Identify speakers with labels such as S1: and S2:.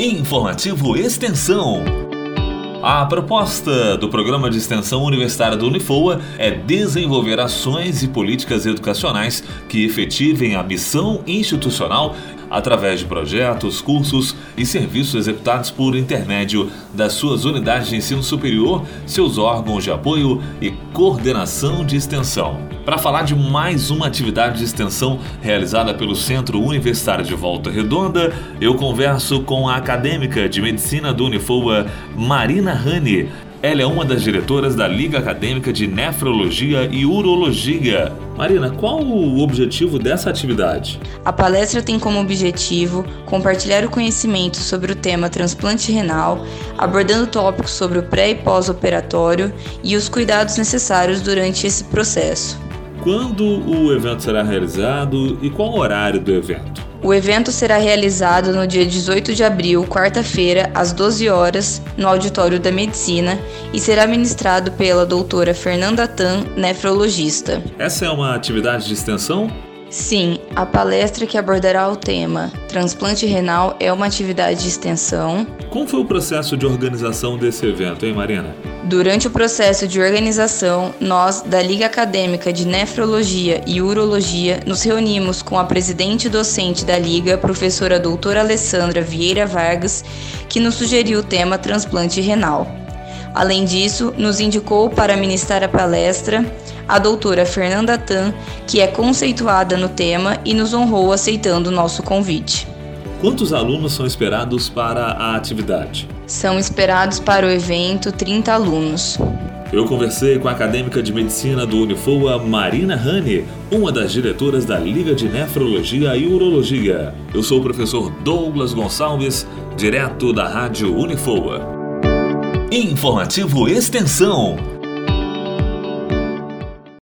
S1: Informativo Extensão. A proposta do Programa de Extensão Universitária do Unifoa é desenvolver ações e políticas educacionais que efetivem a missão institucional através de projetos, cursos e serviços executados por intermédio das suas unidades de ensino superior, seus órgãos de apoio e coordenação de extensão. Para falar de mais uma atividade de extensão realizada pelo Centro Universitário de Volta Redonda, eu converso com a acadêmica de medicina do Unifoa, Marina Rani. Ela é uma das diretoras da Liga Acadêmica de Nefrologia e Urologia. Marina, qual o objetivo dessa atividade?
S2: A palestra tem como objetivo compartilhar o conhecimento sobre o tema transplante renal, abordando tópicos sobre o pré e pós-operatório e os cuidados necessários durante esse processo.
S1: Quando o evento será realizado e qual o horário do evento?
S2: O evento será realizado no dia 18 de abril, quarta-feira, às 12 horas, no Auditório da Medicina e será ministrado pela doutora Fernanda Tan, nefrologista.
S1: Essa é uma atividade de extensão?
S2: Sim, a palestra que abordará o tema Transplante Renal é uma atividade de extensão.
S1: Como foi o processo de organização desse evento, hein, Marina?
S2: Durante o processo de organização, nós, da Liga Acadêmica de Nefrologia e Urologia, nos reunimos com a presidente docente da Liga, professora doutora Alessandra Vieira Vargas, que nos sugeriu o tema transplante renal. Além disso, nos indicou para ministrar a palestra a doutora Fernanda Tan, que é conceituada no tema e nos honrou aceitando o nosso convite.
S1: Quantos alunos são esperados para a atividade?
S2: São esperados para o evento 30 alunos.
S1: Eu conversei com a acadêmica de medicina do Unifoa, Marina Rani, uma das diretoras da Liga de Nefrologia e Urologia. Eu sou o professor Douglas Gonçalves, direto da Rádio Unifoa. Informativo Extensão